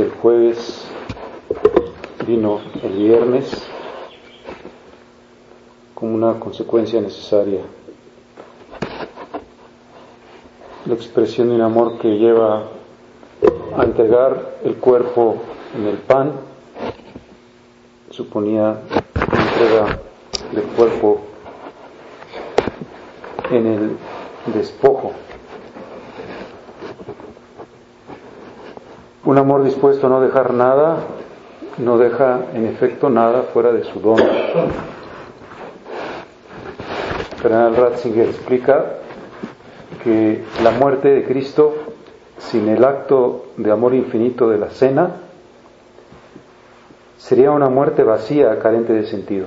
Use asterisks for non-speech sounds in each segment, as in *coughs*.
del jueves vino el viernes como una consecuencia necesaria. La expresión de un amor que lleva a entregar el cuerpo en el pan suponía la entrega del cuerpo en el despojo. Un amor dispuesto a no dejar nada, no deja en efecto nada fuera de su don. Cardenal Ratzinger explica que la muerte de Cristo sin el acto de amor infinito de la cena sería una muerte vacía, carente de sentido.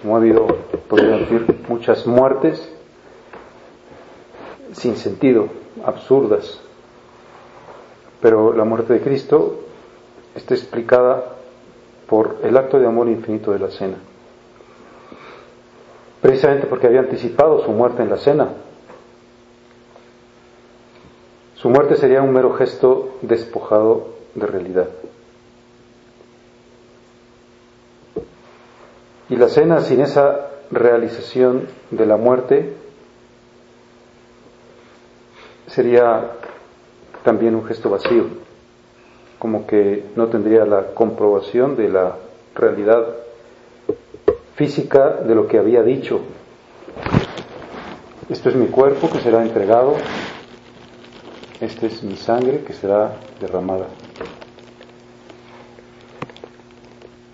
Como ha habido, podría decir, muchas muertes sin sentido, absurdas. Pero la muerte de Cristo está explicada por el acto de amor infinito de la cena. Precisamente porque había anticipado su muerte en la cena. Su muerte sería un mero gesto despojado de realidad. Y la cena sin esa realización de la muerte sería también un gesto vacío, como que no tendría la comprobación de la realidad física de lo que había dicho. Esto es mi cuerpo que será entregado, esta es mi sangre que será derramada.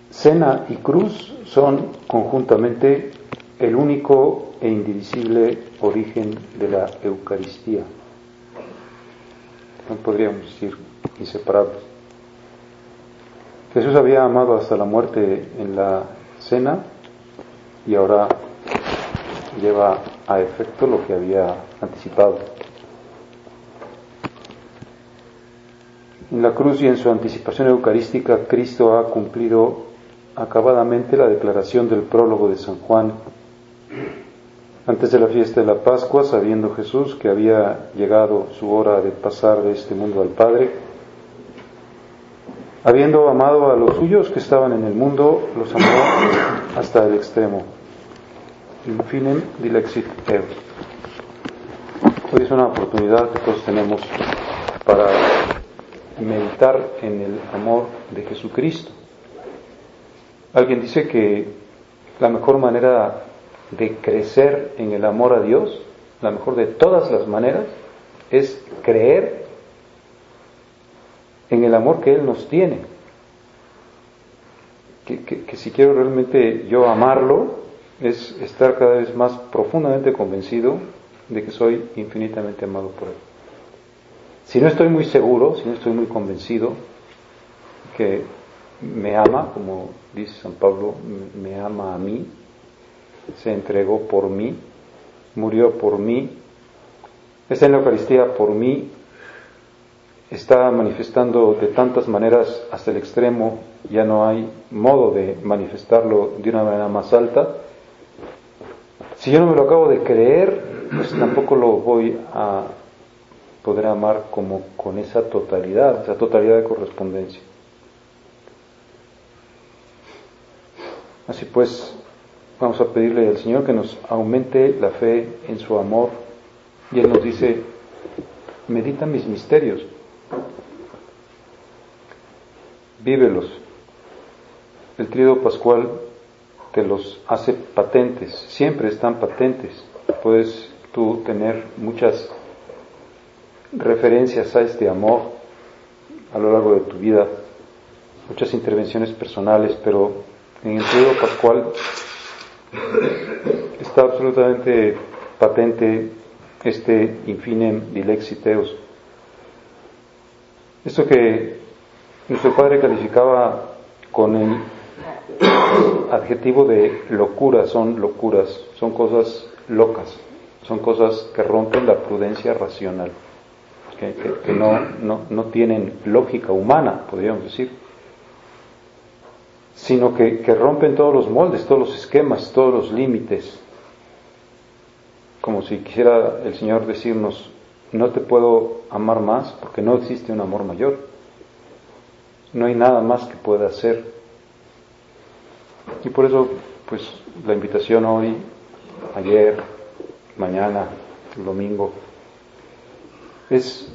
Cena y cruz son conjuntamente el único e indivisible origen de la Eucaristía no podríamos decir inseparables. Jesús había amado hasta la muerte en la cena y ahora lleva a efecto lo que había anticipado. En la cruz y en su anticipación eucarística, Cristo ha cumplido acabadamente la declaración del prólogo de San Juan antes de la fiesta de la Pascua, sabiendo Jesús que había llegado su hora de pasar de este mundo al Padre, habiendo amado a los suyos que estaban en el mundo, los amó hasta el extremo. Infinem dilexit eos. Hoy es una oportunidad que todos tenemos para meditar en el amor de Jesucristo. Alguien dice que la mejor manera de crecer en el amor a Dios, la mejor de todas las maneras, es creer en el amor que Él nos tiene. Que, si quiero realmente yo amarlo, es estar cada vez más profundamente convencido de que soy infinitamente amado por Él. Si no estoy muy seguro, si no estoy muy convencido que me ama, como dice San Pablo, me ama a mí, se entregó por mí, murió por mí, está en la Eucaristía por mí, está manifestando de tantas maneras hasta el extremo, ya no hay modo de manifestarlo de una manera más alta. Si yo no me lo acabo de creer, pues tampoco lo voy a poder amar como con esa totalidad, esa totalidad de correspondencia. Así pues, vamos a pedirle al Señor que nos aumente la fe en su amor. Y Él nos dice, medita mis misterios, vívelos. El trío pascual te los hace patentes, siempre están patentes. Puedes tú tener muchas referencias a este amor a lo largo de tu vida, muchas intervenciones personales, pero en el trío pascual está absolutamente patente este infinem dilexiteus. Esto que nuestro padre calificaba con el adjetivo de locura, son locuras, son cosas locas, son cosas que rompen la prudencia racional, que, no, no, no tienen lógica humana, podríamos decir sino que, que, rompen todos los moldes, todos los esquemas, todos los límites. Como si quisiera el Señor decirnos, no te puedo amar más porque no existe un amor mayor. No hay nada más que pueda hacer. Y por eso, pues, la invitación hoy, ayer, mañana, domingo, es,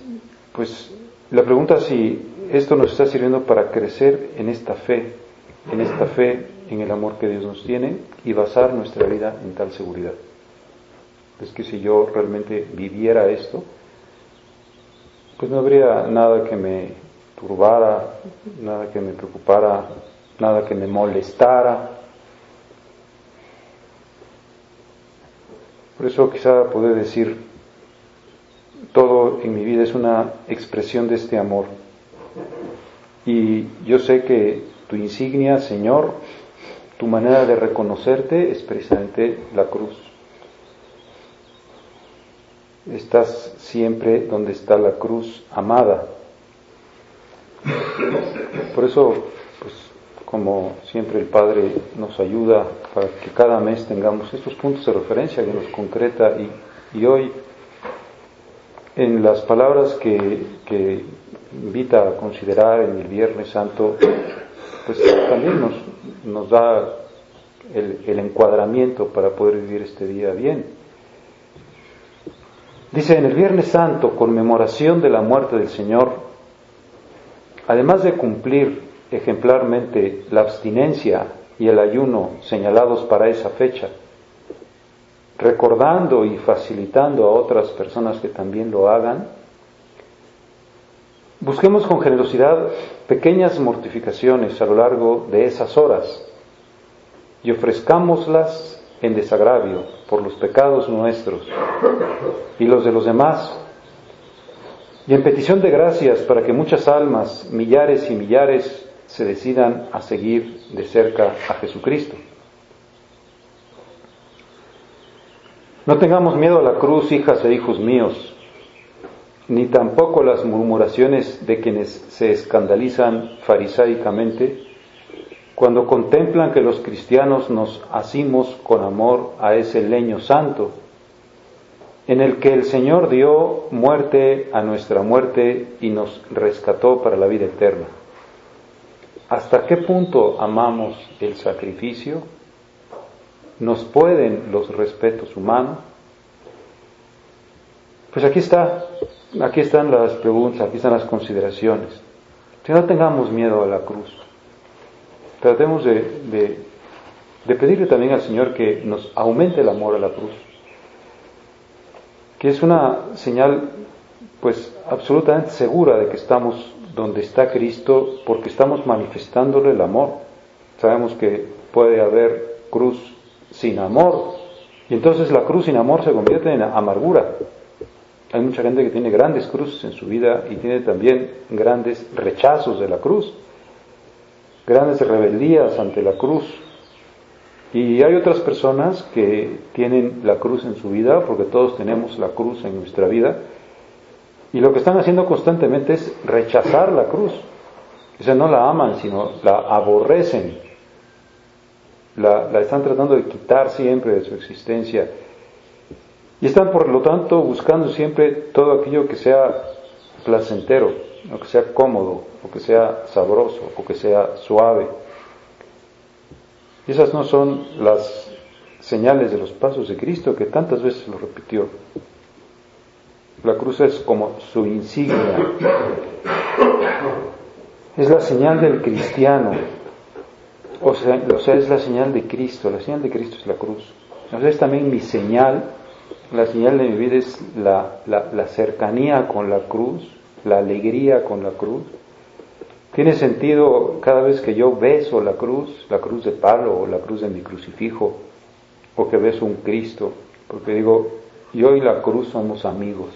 pues, la pregunta si esto nos está sirviendo para crecer en esta fe, en esta fe, en el amor que Dios nos tiene y basar nuestra vida en tal seguridad. Es que si yo realmente viviera esto, pues no habría nada que me turbara, nada que me preocupara, nada que me molestara. Por eso quizá poder decir, todo en mi vida es una expresión de este amor. Y yo sé que tu insignia, Señor, tu manera de reconocerte es precisamente la cruz. Estás siempre donde está la cruz amada. Por eso, pues, como siempre el Padre nos ayuda para que cada mes tengamos estos puntos de referencia que nos concreta y, y hoy en las palabras que, que invita a considerar en el Viernes Santo, pues también nos, nos da el, el, encuadramiento para poder vivir este día bien. Dice en el Viernes Santo, conmemoración de la muerte del Señor, además de cumplir ejemplarmente la abstinencia y el ayuno señalados para esa fecha, recordando y facilitando a otras personas que también lo hagan, Busquemos con generosidad pequeñas mortificaciones a lo largo de esas horas y ofrezcámoslas en desagravio por los pecados nuestros y los de los demás, y en petición de gracias para que muchas almas, millares y millares, se decidan a seguir de cerca a Jesucristo. No tengamos miedo a la cruz, hijas e hijos míos, ni tampoco las murmuraciones de quienes se escandalizan farisaicamente cuando contemplan que los cristianos nos asimos con amor a ese leño santo, en el que el Señor dio muerte a nuestra muerte y nos rescató para la vida eterna. ¿Hasta qué punto amamos el sacrificio? ¿Nos pueden los respetos humanos? Pues aquí está aquí están las preguntas, aquí están las consideraciones. Que no tengamos miedo a la cruz. Tratemos de, de, pedirle también al Señor que nos aumente el amor a la cruz. Que es una señal, pues, absolutamente segura de que estamos donde está Cristo porque estamos manifestándole el amor. Sabemos que puede haber cruz sin amor y entonces la cruz sin amor se convierte en amargura. Hay mucha gente que tiene grandes cruces en su vida y tiene también grandes rechazos de la cruz, grandes rebeldías ante la cruz. Y hay otras personas que tienen la cruz en su vida, porque todos tenemos la cruz en nuestra vida, y lo que están haciendo constantemente es rechazar la cruz. O sea, no la aman, sino la aborrecen. La, la están tratando de quitar siempre de su existencia Y están, por lo tanto, buscando siempre todo aquello que sea placentero, o que sea cómodo, o que sea sabroso, o que sea suave. Y esas no son las señales de los pasos de Cristo que tantas veces lo repitió. La cruz es como su insignia. Es la señal del cristiano. O sea, o sea, es la señal de Cristo. La señal de Cristo es la cruz. O sea, es también mi señal. La señal de mi vida es la, la cercanía con la cruz, la alegría con la cruz. Tiene sentido cada vez que yo beso la cruz, la cruz de palo o la cruz de mi crucifijo, o que beso un Cristo, porque digo, yo y la cruz somos amigos.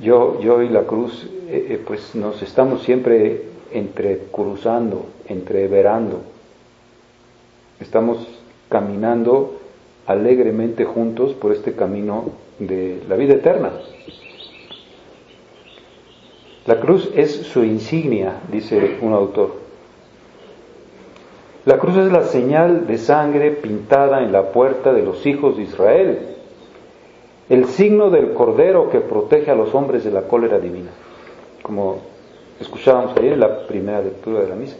Yo, yo y la cruz, eh, eh, pues nos estamos siempre entrecruzando, entreverando. Estamos caminando alegremente juntos por este camino de la vida eterna. La cruz es su insignia, dice un autor. La cruz es la señal de sangre pintada en la puerta de los hijos de Israel, el signo del cordero que protege a los hombres de la cólera divina, como escuchábamos ayer en la primera lectura de la misa.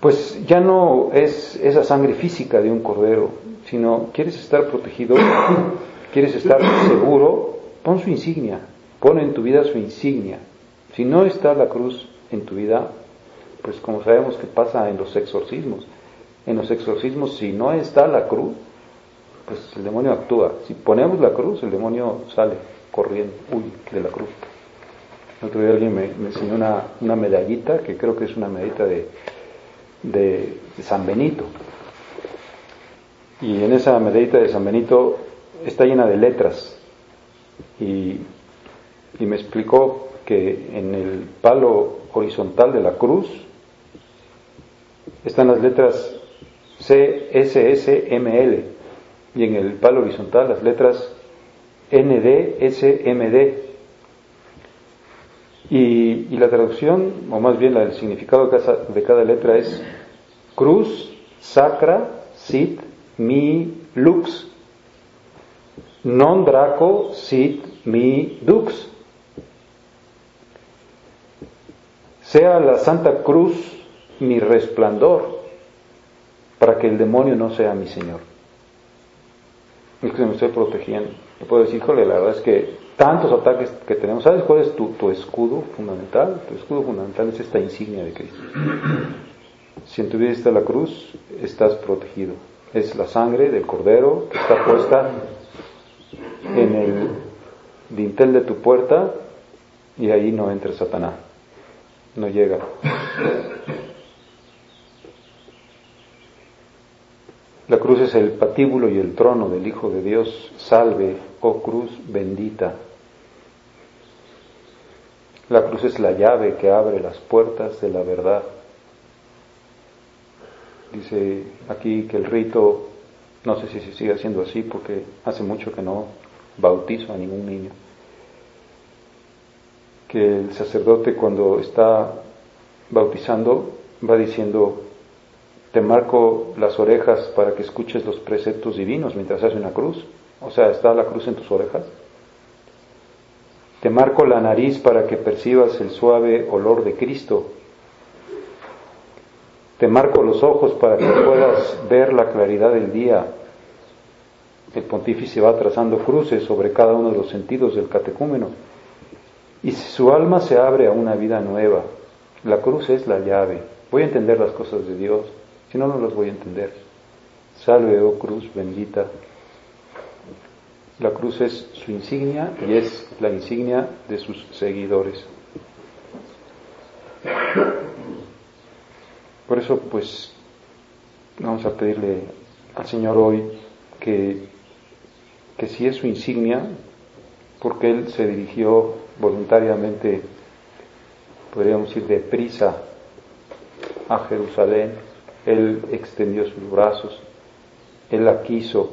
Pues ya no es esa sangre física de un cordero, sino quieres estar protegido, *coughs* quieres estar seguro, pon su insignia, pon en tu vida su insignia. Si no está la cruz en tu vida, pues como sabemos que pasa en los exorcismos. En los exorcismos, si no está la cruz, pues el demonio actúa. Si ponemos la cruz, el demonio sale corriendo, huye de la cruz. El otro día alguien me, enseñó una, medallita, que creo que es una medallita de, de, San Benito. Y en esa medallita de San Benito está llena de letras. Y, y me explicó que en el palo horizontal de la cruz están las letras C, S, S, M, L y en el palo horizontal las letras N, D, S, M, D. Y, la traducción, o más bien el significado de cada, letra es cruz, sacra, sit, mi, lux. Non draco, sit, mi, dux. Sea la Santa Cruz mi resplandor para que el demonio no sea mi Señor. Es que me estoy protegiendo. Puedo decir, híjole, la verdad es que tantos ataques que tenemos, ¿sabes cuál es tu, tu escudo fundamental? Tu escudo fundamental es esta insignia de Cristo. Si en tu vida está la cruz, estás protegido. Es la sangre del cordero que está puesta en el dintel de tu puerta y ahí no entra Satanás. No llega. La cruz es el patíbulo y el trono del Hijo de Dios. Salve, oh cruz bendita. La cruz es la llave que abre las puertas de la verdad. Dice aquí que el rito, no sé si se sigue haciendo así porque hace mucho que no bautizo a ningún niño, que el sacerdote cuando está bautizando va diciendo te marco las orejas para que escuches los preceptos divinos mientras haces una cruz. O sea, está la cruz en tus orejas. Te marco la nariz para que percibas el suave olor de Cristo. Te marco los ojos para que puedas ver la claridad del día. El pontífice va trazando cruces sobre cada uno de los sentidos del catecúmeno. Y su alma se abre a una vida nueva. La cruz es la llave. Voy a entender las cosas de Dios. Si no, no los voy a entender. Salve, oh cruz bendita. La cruz es su insignia y es la insignia de sus seguidores. Por eso, pues, vamos a pedirle al Señor hoy que, que si es su insignia, porque Él se dirigió voluntariamente, podríamos ir deprisa a Jerusalén, él extendió sus brazos, Él la quiso,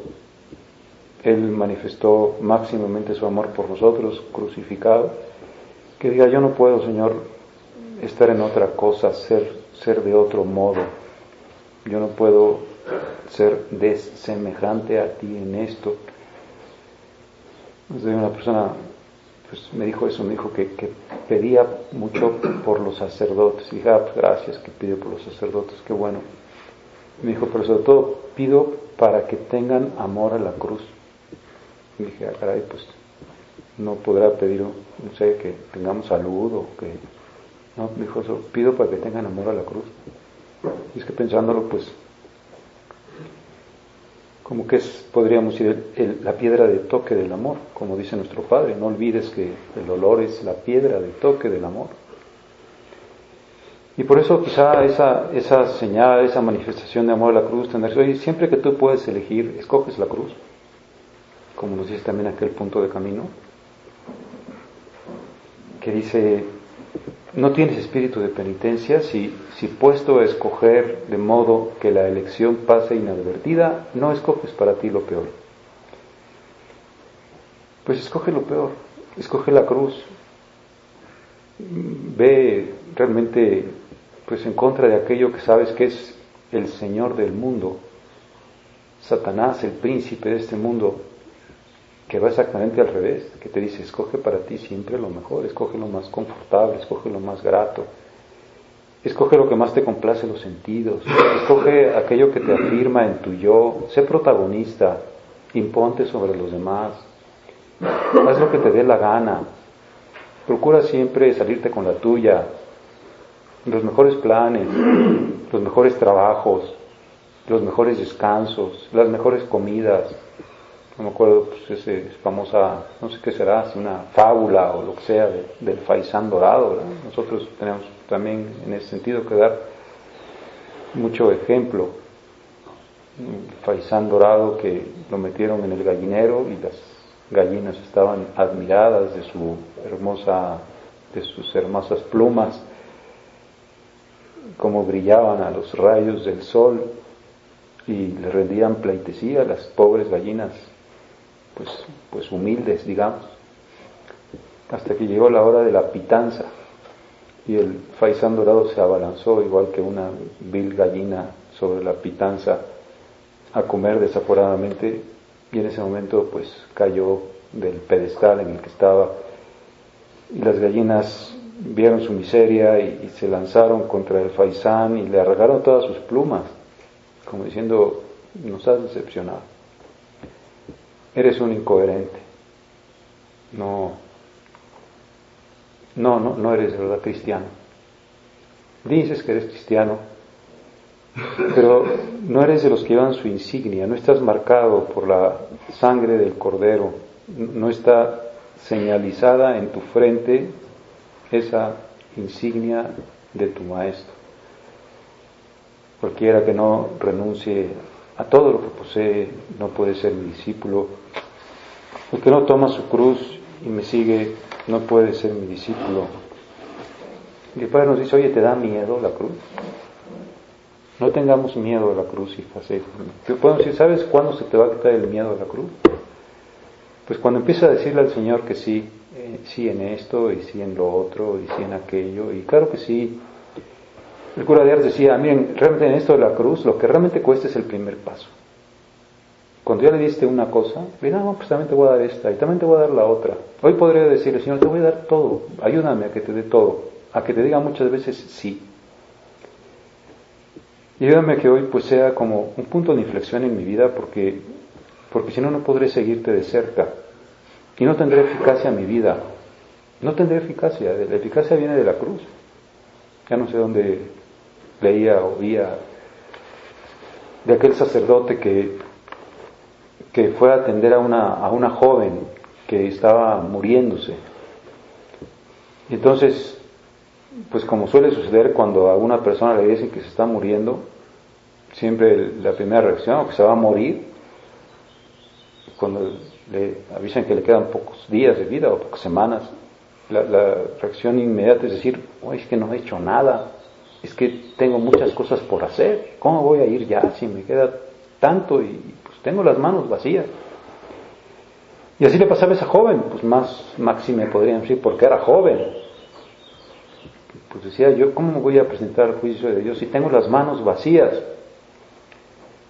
Él manifestó máximamente su amor por nosotros, crucificado, que diga, yo no puedo, Señor, estar en otra cosa, ser, ser de otro modo, yo no puedo ser desemejante a ti en esto, una persona pues me dijo eso, me dijo que, pedía mucho por los sacerdotes. Y dije, ah, pues gracias que pidió por los sacerdotes, qué bueno. Me dijo, pero sobre todo pido para que tengan amor a la cruz. Y dije, ah, caray, pues no podrá pedir, no sé, que tengamos salud o que... No, dijo eso, pido para que tengan amor a la cruz. Y es que pensándolo, pues como que podríamos decir, la piedra de toque del amor, como dice nuestro Padre. No olvides que el dolor es la piedra de toque del amor. Y por eso quizá esa, esa señal, esa manifestación de amor a la cruz, tener, oye, siempre que tú puedes elegir, escoges la cruz, como nos dice también aquel punto de camino, que dice, no tienes espíritu de penitencia si, si puesto a escoger de modo que la elección pase inadvertida, no escoges para ti lo peor. Pues escoge lo peor, escoge la cruz. Ve realmente pues en contra de aquello que sabes que es el Señor del mundo, Satanás, el príncipe de este mundo, que va exactamente al revés, que te dice, escoge para ti siempre lo mejor, escoge lo más confortable, escoge lo más grato, escoge lo que más te complace los sentidos, escoge aquello que te afirma en tu yo, sé protagonista, imponte sobre los demás, haz lo que te dé la gana, procura siempre salirte con la tuya, los mejores planes, los mejores trabajos, los mejores descansos, las mejores comidas, no me acuerdo, pues esa famosa, no sé qué será, una fábula o lo que sea del faisán dorado. Nosotros tenemos también en ese sentido que dar mucho ejemplo. Faisán dorado que lo metieron en el gallinero y las gallinas estaban admiradas de su hermosa, de sus hermosas plumas, como brillaban a los rayos del sol y le rendían pleitesía a las pobres gallinas pues, pues humildes, digamos, hasta que llegó la hora de la pitanza y el faisán dorado se abalanzó igual que una vil gallina sobre la pitanza a comer desaforadamente. Y en ese momento pues cayó del pedestal en el que estaba. Y las gallinas vieron su miseria y, se lanzaron contra el faisán y le arrancaron todas sus plumas como diciendo nos has decepcionado eres un incoherente. No, no, no, no eres de verdad cristiano. Dices que eres cristiano, pero no eres de los que llevan su insignia, no estás marcado por la sangre del cordero, no está señalizada en tu frente esa insignia de tu maestro. Cualquiera que no renuncie a todo lo que posee, no puede ser mi discípulo. El que no toma su cruz y me sigue, no puede ser mi discípulo. Y el Padre nos dice, oye, ¿te da miedo la cruz? No tengamos miedo a la cruz, hijas. Podemos decir, ¿sabes cuándo se te va a quitar el miedo a la cruz? Pues cuando empieza a decirle al Señor que sí, eh, sí en esto, y sí en lo otro, y sí en aquello, y claro que sí, el cura de Ars decía, miren, realmente en esto de la cruz lo que realmente cuesta es el primer paso. Cuando ya le diste una cosa, mira, no, pues también te voy a dar esta y también te voy a dar la otra. Hoy podría decirle, Señor, te voy a dar todo, ayúdame a que te dé todo, a que te diga muchas veces sí. Y ayúdame a que hoy pues sea como un punto de inflexión en mi vida porque, porque si no, no podré seguirte de cerca y no tendré eficacia en mi vida. No tendré eficacia, la eficacia viene de la cruz. Ya no sé dónde leía, oía de aquel sacerdote que, que fue a atender a una, a una joven que estaba muriéndose. Y entonces, pues como suele suceder cuando a una persona le dicen que se está muriendo, siempre la primera reacción, o que se va a morir, cuando le avisan que le quedan pocos días de vida o pocas semanas, la, la reacción inmediata es decir, es que no he hecho nada, es que tengo muchas cosas por hacer, ¿cómo voy a ir ya si me queda tanto y pues tengo las manos vacías? Y así le pasaba a esa joven, pues más máxime podrían decir porque era joven. Pues decía yo, ¿cómo me voy a presentar al juicio de Dios si tengo las manos vacías?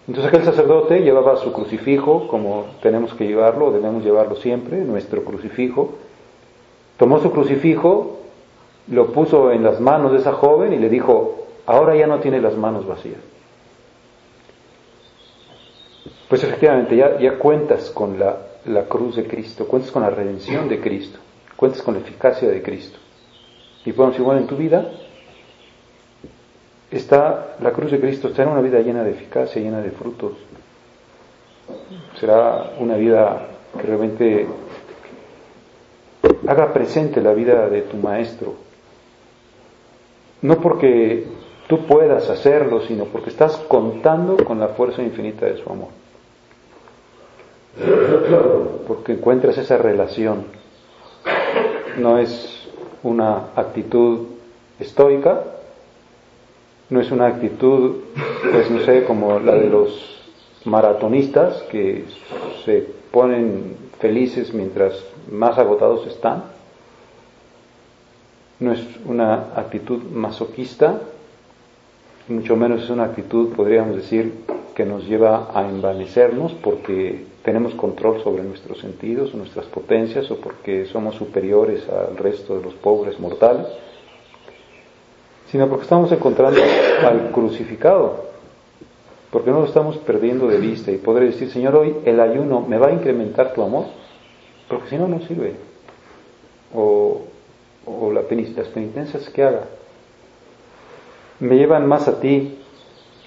Entonces aquel sacerdote llevaba su crucifijo, como tenemos que llevarlo, debemos llevarlo siempre, nuestro crucifijo. Tomó su crucifijo, lo puso en las manos de esa joven y le dijo, ahora ya no tiene las manos vacías. Pues efectivamente, ya, ya cuentas con la, la cruz de Cristo, cuentas con la redención de Cristo, cuentas con la eficacia de Cristo. Y podemos igual en tu vida, está la cruz de Cristo, será una vida llena de eficacia, llena de frutos. Será una vida que realmente haga presente la vida de tu maestro. No porque tú puedas hacerlo, sino porque estás contando con la fuerza infinita de su amor. Porque encuentras esa relación. No es una actitud estoica, no es una actitud, pues no sé, como la de los maratonistas que se ponen felices mientras más agotados están. No es una actitud masoquista, mucho menos es una actitud, podríamos decir, que nos lleva a envanecernos porque tenemos control sobre nuestros sentidos, nuestras potencias o porque somos superiores al resto de los pobres mortales sino porque estamos encontrando al crucificado, porque no lo estamos perdiendo de vista y podré decir, Señor, hoy el ayuno me va a incrementar tu amor, porque si no, no sirve. O, o las penitencias que haga me llevan más a ti,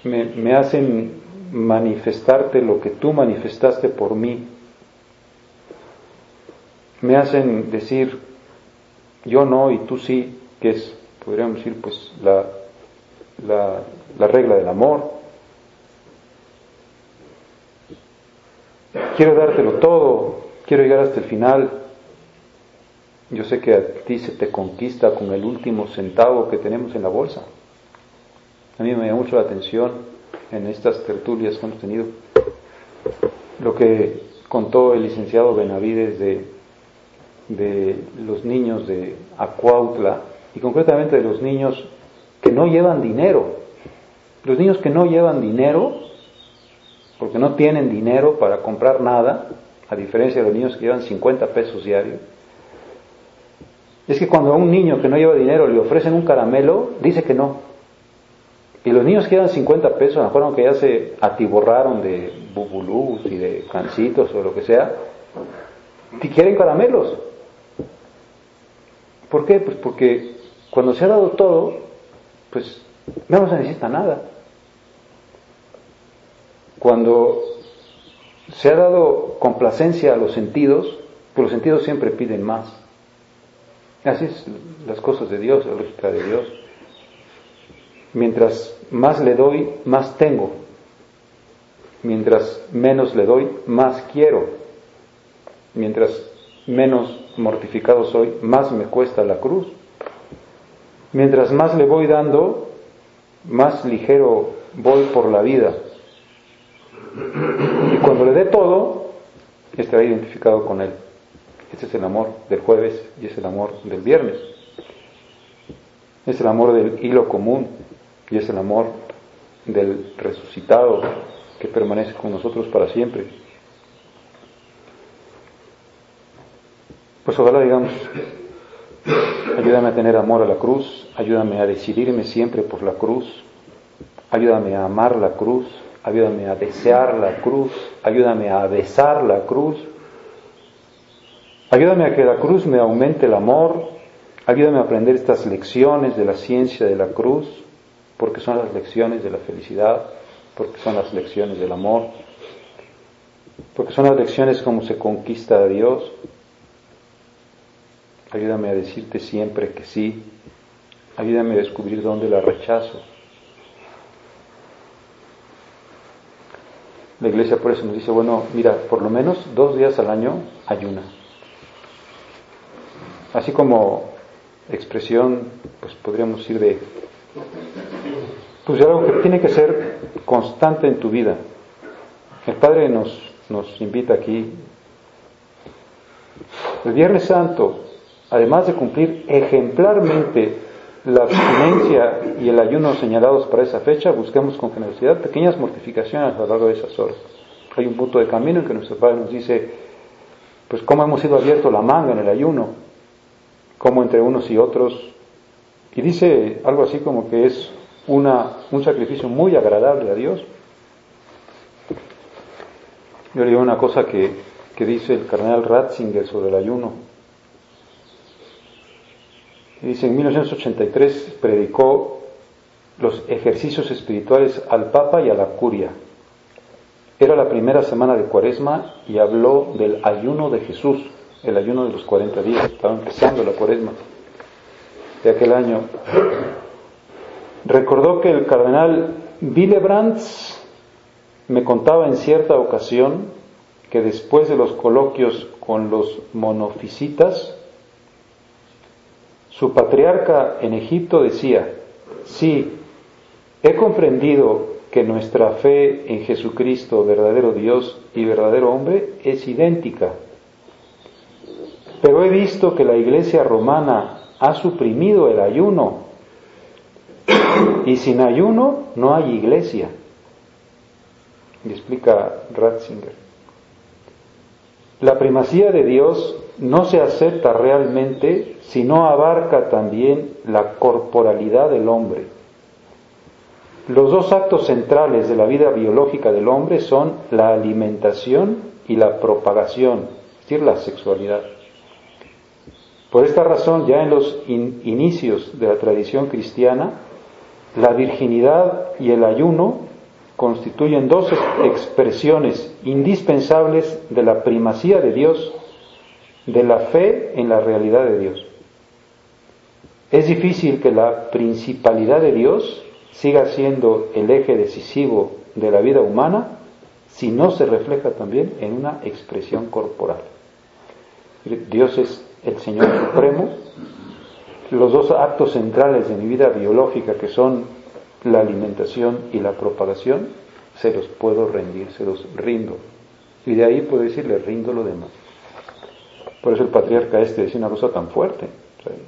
me, hacen manifestarte lo que tú manifestaste por mí, me hacen decir yo no y tú sí, que es podríamos decir, pues la, la, regla del amor. Quiero dártelo todo, quiero llegar hasta el final. Yo sé que a ti se te conquista con el último centavo que tenemos en la bolsa. A mí me llama mucho la atención en estas tertulias que hemos tenido lo que contó el licenciado Benavides de, de los niños de Acuautla y concretamente de los niños que no llevan dinero. Los niños que no llevan dinero, porque no tienen dinero para comprar nada, a diferencia de los niños que llevan 50 pesos diarios, es que cuando a un niño que no lleva dinero le ofrecen un caramelo, dice que no. Y los niños que llevan 50 pesos, a lo mejor aunque ya se atiborraron de bubulús y de cancitos o lo que sea, quieren caramelos. ¿Por qué? Pues porque cuando se ha dado todo, pues no se necesita nada. Cuando se ha dado complacencia a los sentidos, pues los sentidos siempre piden más. Así es las cosas de Dios, la lógica de Dios. Mientras más le doy, más tengo. Mientras menos le doy, más quiero. Mientras menos mortificado soy, más me cuesta la cruz. Mientras más le voy dando, más ligero voy por la vida. Y cuando le dé todo, estará identificado con él. Este es el amor del jueves y es el amor del viernes. Es el amor del hilo común y es el amor del resucitado que permanece con nosotros para siempre. Pues ojalá digamos, Ayúdame a tener amor a la cruz, ayúdame a decidirme siempre por la cruz, ayúdame a amar la cruz, ayúdame a desear la cruz, ayúdame a besar la cruz, ayúdame a que la cruz me aumente el amor, ayúdame a aprender estas lecciones de la ciencia de la cruz, porque son las lecciones de la felicidad, porque son las lecciones del amor, porque son las lecciones como se conquista a Dios, Ayúdame a decirte siempre que sí. Ayúdame a descubrir dónde la rechazo. La iglesia por eso nos dice, bueno, mira, por lo menos dos días al año ayuna. Así como expresión, pues podríamos decir de, pues algo que tiene que ser constante en tu vida. El Padre nos, nos invita aquí. El Viernes Santo además de cumplir ejemplarmente la abstinencia y el ayuno señalados para esa fecha, busquemos con generosidad pequeñas mortificaciones a lo largo de esas horas. Hay un punto de camino en que nuestro Padre nos dice, pues cómo hemos sido abierto la manga en el ayuno, cómo entre unos y otros, y dice algo así como que es una, un sacrificio muy agradable a Dios. Yo le digo una cosa que, que dice el cardenal Ratzinger sobre el ayuno. Dice, en 1983 predicó los ejercicios espirituales al Papa y a la Curia. Era la primera semana de Cuaresma y habló del ayuno de Jesús, el ayuno de los 40 días. Estaba empezando la Cuaresma de aquel año. Recordó que el cardenal Willebrands me contaba en cierta ocasión que después de los coloquios con los monofisitas, su patriarca en Egipto decía, sí, he comprendido que nuestra fe en Jesucristo, verdadero Dios y verdadero hombre, es idéntica. Pero he visto que la Iglesia romana ha suprimido el ayuno y sin ayuno no hay iglesia. Y explica Ratzinger. La primacía de Dios no se acepta realmente si no abarca también la corporalidad del hombre los dos actos centrales de la vida biológica del hombre son la alimentación y la propagación, es decir, la sexualidad. Por esta razón, ya en los inicios de la tradición cristiana, la virginidad y el ayuno constituyen dos expresiones indispensables de la primacía de Dios, de la fe en la realidad de Dios. Es difícil que la principalidad de Dios siga siendo el eje decisivo de la vida humana si no se refleja también en una expresión corporal. Dios es el Señor Supremo. Los dos actos centrales de mi vida biológica, que son la alimentación y la propagación, se los puedo rendir, se los rindo. Y de ahí puedo decirle, rindo lo demás. Por eso el patriarca este decía una cosa tan fuerte.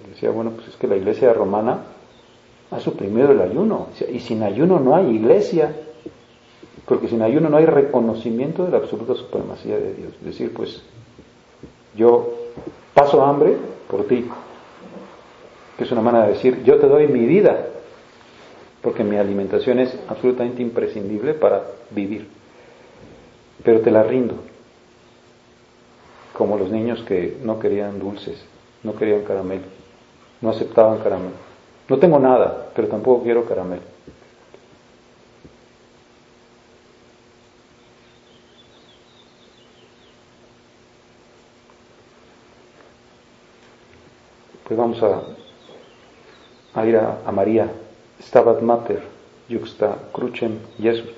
decía, bueno, pues es que la iglesia romana ha suprimido el ayuno. Y sin ayuno no hay iglesia, porque sin ayuno no hay reconocimiento de la absoluta supremacía de Dios. Es decir, pues yo paso hambre por ti, que es una manera de decir, yo te doy mi vida, porque mi alimentación es absolutamente imprescindible para vivir, pero te la rindo, como los niños que no querían dulces, no querían caramelo, no aceptaban caramelo. No tengo nada, pero tampoco quiero caramelo. Pues vamos a, ir a, María, Stabat Mater, Juxta Crucem Jesús.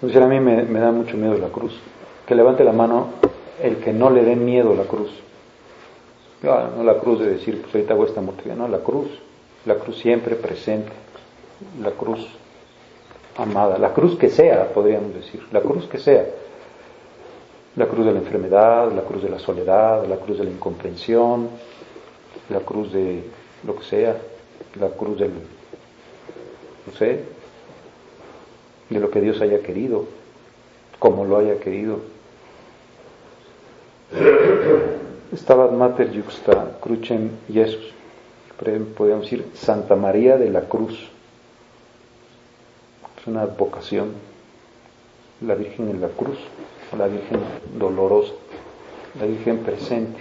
Pues a mí me, da mucho miedo la cruz. Que levante la mano el que no le dé miedo la cruz. No, la cruz de decir, pues ahorita hago esta mortalidad, no, la cruz, la cruz siempre presente, la cruz amada, la cruz que sea, podríamos decir, la cruz que sea, la cruz de la enfermedad, la cruz de la soledad, la cruz de la incomprensión, la cruz de lo que sea, la cruz del, no sé, de lo que Dios haya querido, como lo haya querido. Stabat Mater Juxta Crucem Jesus. Podríamos decir Santa María de la Cruz. Es una vocación. La Virgen en la cruz, la Virgen dolorosa, la Virgen presente,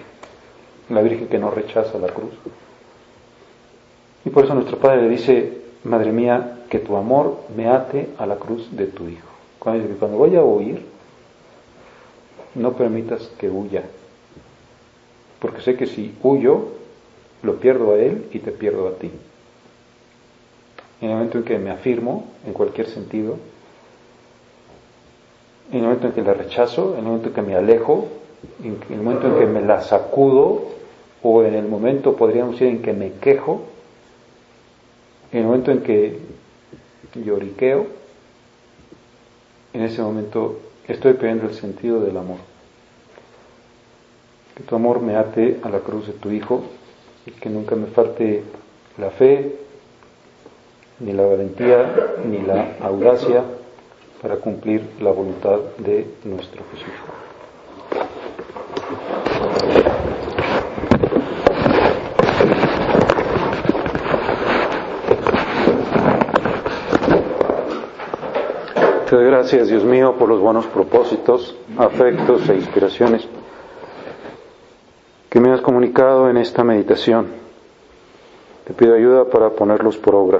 la Virgen que no rechaza la cruz. Y por eso nuestro Padre le dice, Madre mía, que tu amor me ate a la cruz de tu Hijo. Cuando, cuando voy a huir, no permitas que huya porque sé que si huyo, lo pierdo a él y te pierdo a ti. En el momento en que me afirmo, en cualquier sentido, en el momento en que la rechazo, en el momento en que me alejo, en el momento en que me la sacudo, o en el momento, podríamos decir, en que me quejo, en el momento en que lloriqueo, en ese momento estoy perdiendo el sentido del amor. que tu amor me ate a la cruz de tu Hijo y que nunca me falte la fe, ni la valentía, ni la audacia para cumplir la voluntad de nuestro Jesús. Te doy gracias, Dios mío, por los buenos propósitos, afectos e inspiraciones que me has comunicado en esta meditación. Te pido ayuda para ponerlos por obra.